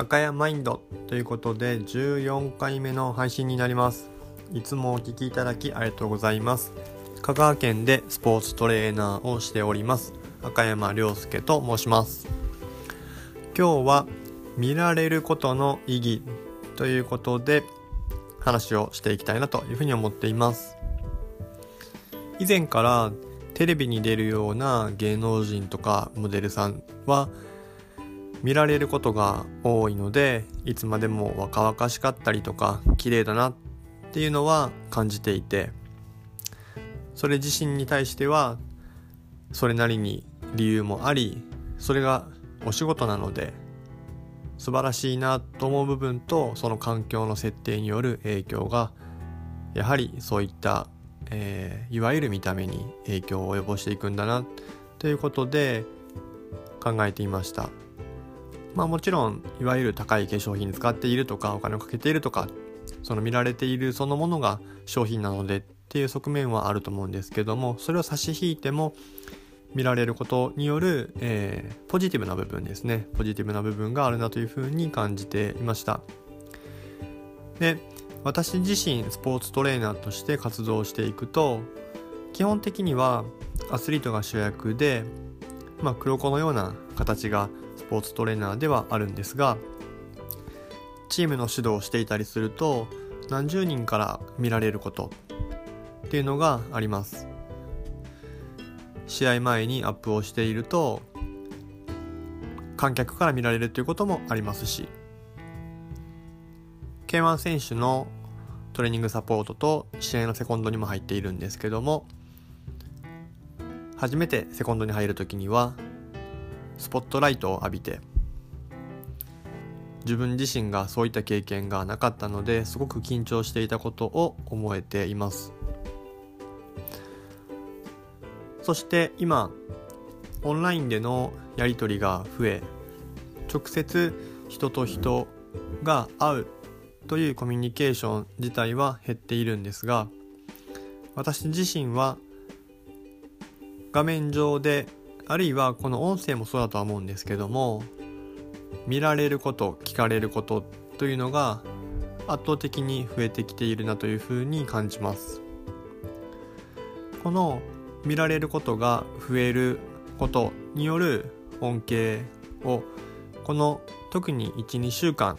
赤谷マインドということで14回目の配信になります。いつもお聴きいただきありがとうございます。香川県でスポーツトレーナーをしております。赤山亮介と申します。今日は見られることの意義ということで話をしていきたいなというふうに思っています。以前からテレビに出るような芸能人とかモデルさんは見られることが多いのでいつまでも若々しかったりとか綺麗だなっていうのは感じていてそれ自身に対してはそれなりに理由もありそれがお仕事なので素晴らしいなと思う部分とその環境の設定による影響がやはりそういった、えー、いわゆる見た目に影響を及ぼしていくんだなということで考えていました。まあもちろんいわゆる高い化粧品使っているとかお金をかけているとかその見られているそのものが商品なのでっていう側面はあると思うんですけどもそれを差し引いても見られることによる、えー、ポジティブな部分ですね。ポジティブな部分があるなというふうに感じていました。で私自身スポーツトレーナーとして活動していくと基本的にはアスリートが主役で、まあ、黒子のような形がポーツトレーナーではあるんですがチームの指導をしていたりすると何十人から見られることっていうのがあります。試合前にアップをしていると観客から見られるということもありますし K1 選手のトレーニングサポートと試合のセコンドにも入っているんですけども初めてセコンドに入る時にはスポットライトを浴びて自分自身がそういった経験がなかったのですごく緊張していたことを思えています。そして今オンラインでのやり取りが増え直接人と人が会うというコミュニケーション自体は減っているんですが私自身は画面上であるいはこの音声もそうだとは思うんですけども見られること聞かれることというのが圧倒的に増えてきているなというふうに感じます。この見られることが増えることによる恩恵をこの特に12週間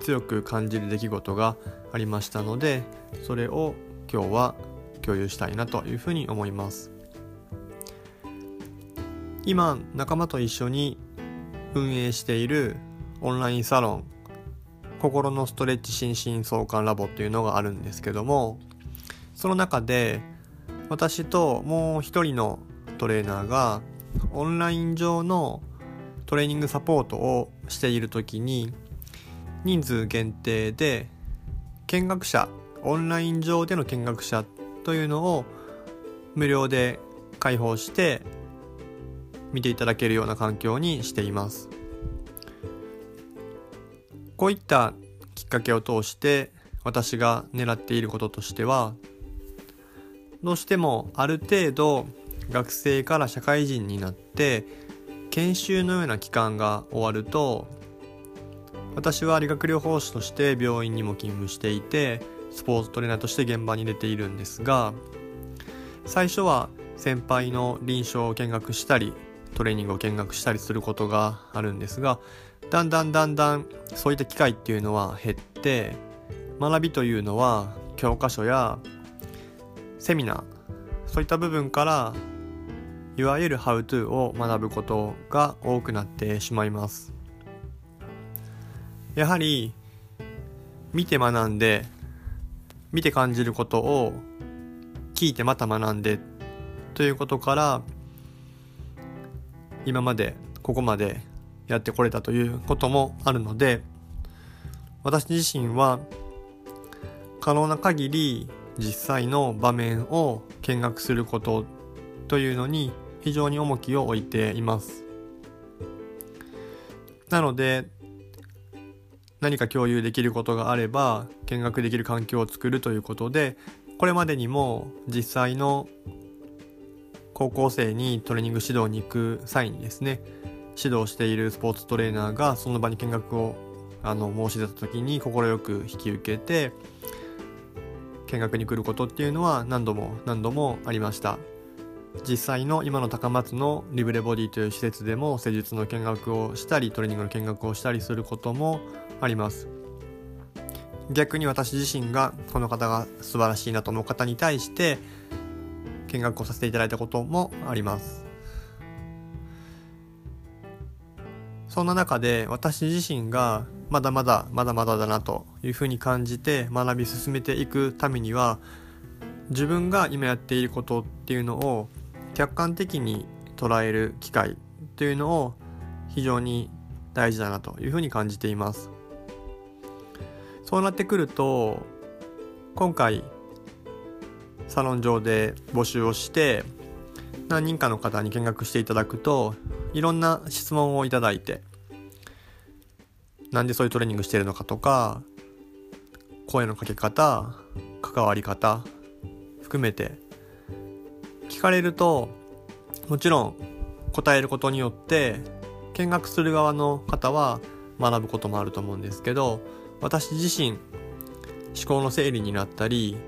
強く感じる出来事がありましたのでそれを今日は共有したいなというふうに思います。今仲間と一緒に運営しているオンラインサロン心のストレッチ心身相関ラボっていうのがあるんですけどもその中で私ともう一人のトレーナーがオンライン上のトレーニングサポートをしている時に人数限定で見学者オンライン上での見学者というのを無料で開放して見ていただけるような環境にしています。こういったきっかけを通して私が狙っていることとしてはどうしてもある程度学生から社会人になって研修のような期間が終わると私は理学療法士として病院にも勤務していてスポーツトレーナーとして現場に出ているんですが最初は先輩の臨床を見学したりトレーニングを見学したりすることがあるんですがだんだんだんだんそういった機会っていうのは減って学びというのは教科書やセミナーそういった部分からいわゆる How to を学ぶことが多くなってしまいます。やはり見て学んで見て感じることを聞いてまた学んでということから今までここまでやってこれたということもあるので私自身は可能な限り実際の場面を見学することというのに非常に重きを置いています。なので何か共有できることがあれば見学できる環境を作るということでこれまでにも実際の高校生にトレーニング指導に行く際にですね指導しているスポーツトレーナーがその場に見学をあの申し出た時に快く引き受けて見学に来ることっていうのは何度も何度もありました。実際の今の高松のリブレボディという施設でも施術の見学をしたりトレーニングの見学をしたりすることもあります。逆に私自身がこの方が素晴らしいなと思う方に対して見学をさせていただいたこともあります。そんな中で私自身がまだまだまだまだだなというふうに感じて学び進めていくためには自分が今やっていることっていうのを客観的に捉える機会というのを非常に大事だなというふうに感じています。そうなってくると今回サロン上で募集をして何人かの方に見学していただくといろんな質問をいただいてなんでそういうトレーニングしてるのかとか声のかけ方関わり方含めて聞かれるともちろん答えることによって見学する側の方は学ぶこともあると思うんですけど私自身思考の整理になったり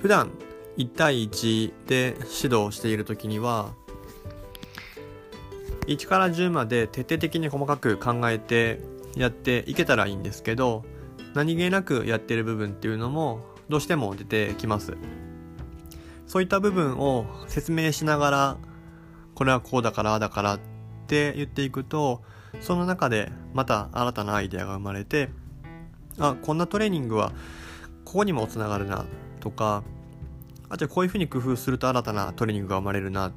普段1対1で指導している時には1から10まで徹底的に細かく考えてやっていけたらいいんですけど何気なくやってる部分っていうのもどうしても出てきます。そういった部分を説明しながらこれはこうだからああだからって言っていくとその中でまた新たなアイデアが生まれてあこんなトレーニングはここにもつながるなとかあじゃこういうふうに工夫すると新たなトレーニングが生まれるな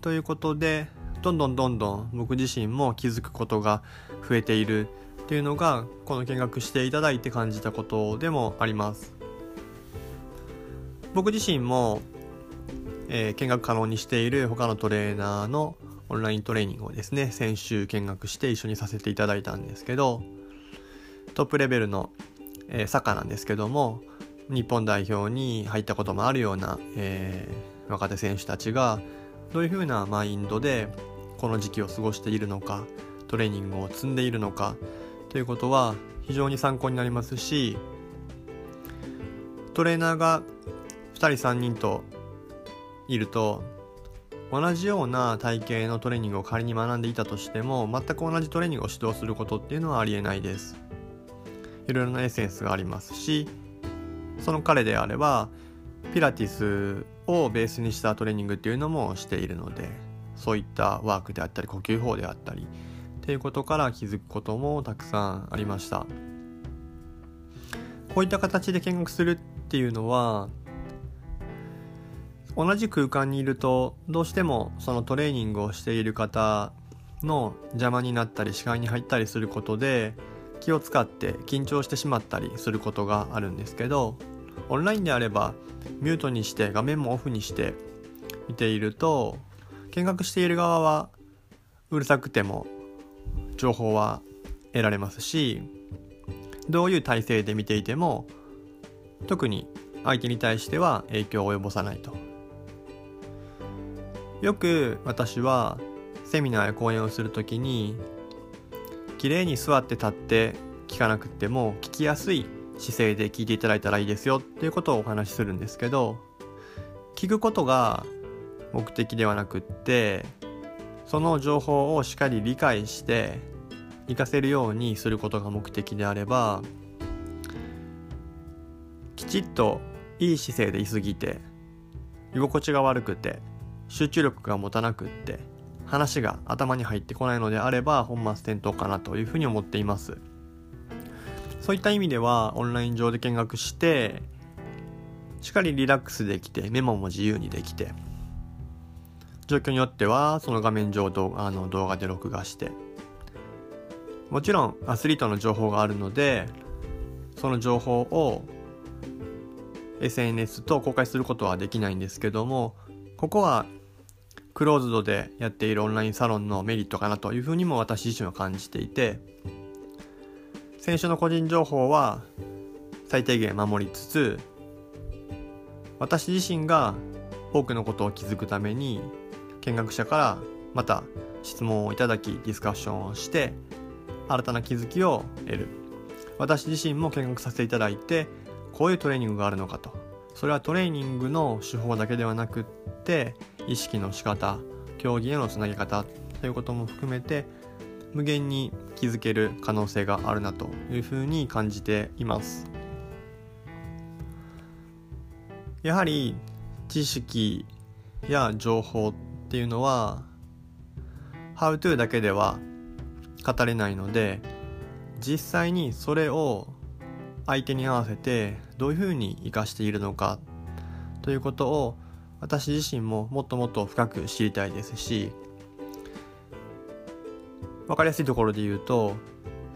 ということでどんどんどんどん僕自身も気づくことが増えているっていうのがこの見学していただいて感じたことでもあります。僕自身も、えー、見学可能にしている他のトレーナーのオンライントレーニングをですね先週見学して一緒にさせていただいたんですけどトップレベルの、えー、サッカーなんですけども日本代表に入ったこともあるような、えー、若手選手たちがどういうふうなマインドでこの時期を過ごしているのかトレーニングを積んでいるのかということは非常に参考になりますしトレーナーが2人3人といると同じような体型のトレーニングを仮に学んでいたとしても全く同じトレーニングを指導することっていうのはありえないです。いろいろなエッセンスがありますしその彼であればピラティスをベースにしたトレーニングっていうのもしているのでそういったワークであったり呼吸法であったりっていうことから気づくこともたくさんありました。こういった形で見学するっていうのは同じ空間にいるとどうしてもそのトレーニングをしている方の邪魔になったり視界に入ったりすることで気を使って緊張してしまったりすることがあるんですけどオンラインであればミュートにして画面もオフにして見ていると見学している側はうるさくても情報は得られますしどういう体制で見ていても特に相手に対しては影響を及ぼさないと。よく私はセミナーや講演をする時に綺麗に座って立って聞かなくても聞きやすい姿勢で聞いていただいたらいいですよっていうことをお話しするんですけど聞くことが目的ではなくってその情報をしっかり理解して活かせるようにすることが目的であればきちっといい姿勢でいすぎて居心地が悪くて集中力が持たなくって話が頭に入ってこないのであれば本末転倒かなというふうに思っています。そういった意味ではオンライン上で見学してしっかりリラックスできてメモも自由にできて状況によってはその画面上動あの動画で録画してもちろんアスリートの情報があるのでその情報を SNS と公開することはできないんですけどもここはクローズドでやっているオンラインサロンのメリットかなというふうにも私自身は感じていて選手の個人情報は最低限守りつつ私自身が多くのことを気づくために見学者からまた質問をいただきディスカッションをして新たな気づきを得る。私自身も見学させていただいてこういうトレーニングがあるのかと。それはトレーニングの手法だけではなくって意識の仕方競技へのつなげ方ということも含めて無限に気づける可能性があるなというふうに感じています。やはり知識や情報っていうのは How to だけでは語れないので実際にそれを相手に合わせてどういうふうに生かしているのかということを私自身ももっともっと深く知りたいですし分かりやすいところで言うと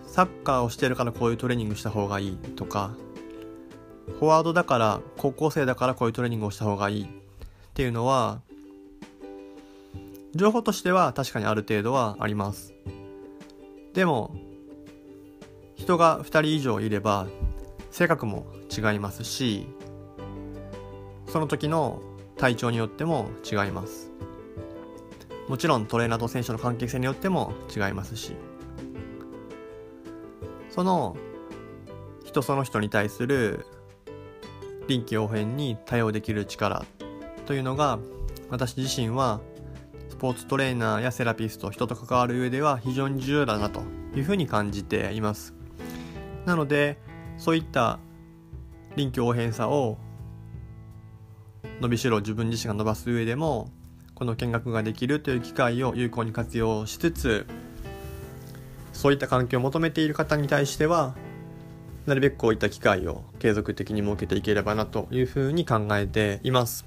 サッカーをしてるからこういうトレーニングした方がいいとかフォワードだから高校生だからこういうトレーニングをした方がいいっていうのは情報としては確かにある程度はあります。でも人が2人以上いれば性格も違いますしその時の体調によっても違います。もちろんトレーナーと選手の関係性によっても違いますしその人その人に対する臨機応変に対応できる力というのが私自身はスポーツトレーナーやセラピスト人と関わる上では非常に重要だなというふうに感じています。なのでそういった臨機応変さを伸びしろ自分自身が伸ばす上でもこの見学ができるという機会を有効に活用しつつそういった環境を求めている方に対してはなるべくこういった機会を継続的に設けていければなというふうに考えています。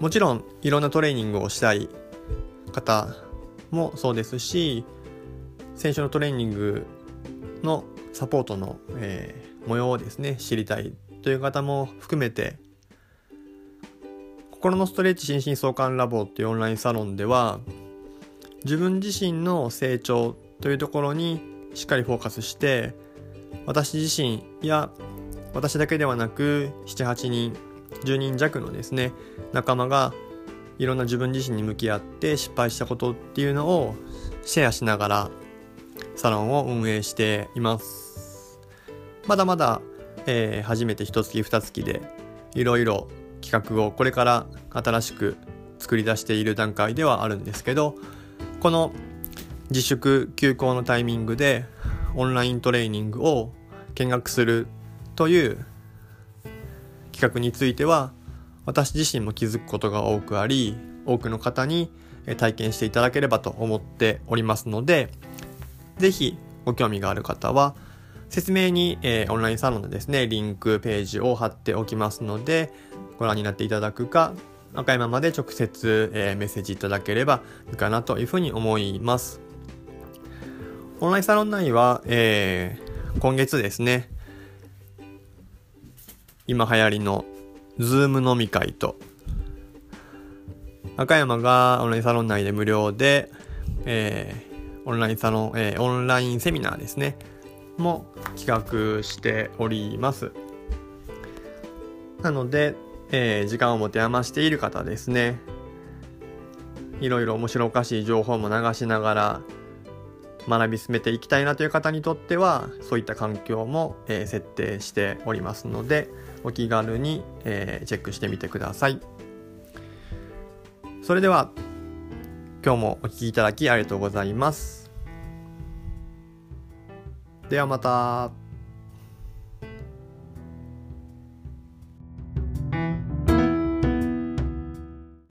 もちろんいろんなトレーニングをしたい方もそうですし選手のトレーニングのサポートの、えー、模様をですね知りたいという方も含めて心のストレッチ心身相関ラボっていうオンラインサロンでは自分自身の成長というところにしっかりフォーカスして私自身や私だけではなく78人10人弱のですね仲間がいろんな自分自身に向き合って失敗したことっていうのをシェアしながらサロンを運営しています。まだまだ、えー、初めて1月2月でいろいろ企画をこれから新しく作り出している段階ではあるんですけどこの自粛休校のタイミングでオンライントレーニングを見学するという企画については私自身も気づくことが多くあり多くの方に体験していただければと思っておりますので是非ご興味がある方は説明に、えー、オンラインサロンのですねリンクページを貼っておきますのでご覧になっていただくか赤山まで直接、えー、メッセージいただければいいかなというふうに思います。オンラインサロン内は、えー、今月ですね今流行りの Zoom 飲み会と赤山がオンラインサロン内で無料で、えー、オンラインサロン、えー、オンラインセミナーですねも企画しております。なので、えー、時間を持て余している方ですね。いろいろ面白おかしい情報も流しながら学び進めていきたいなという方にとってはそういった環境も、えー、設定しておりますのでお気軽に、えー、チェックしてみてください。それでは今日もお聴きいただきありがとうございます。ではまた。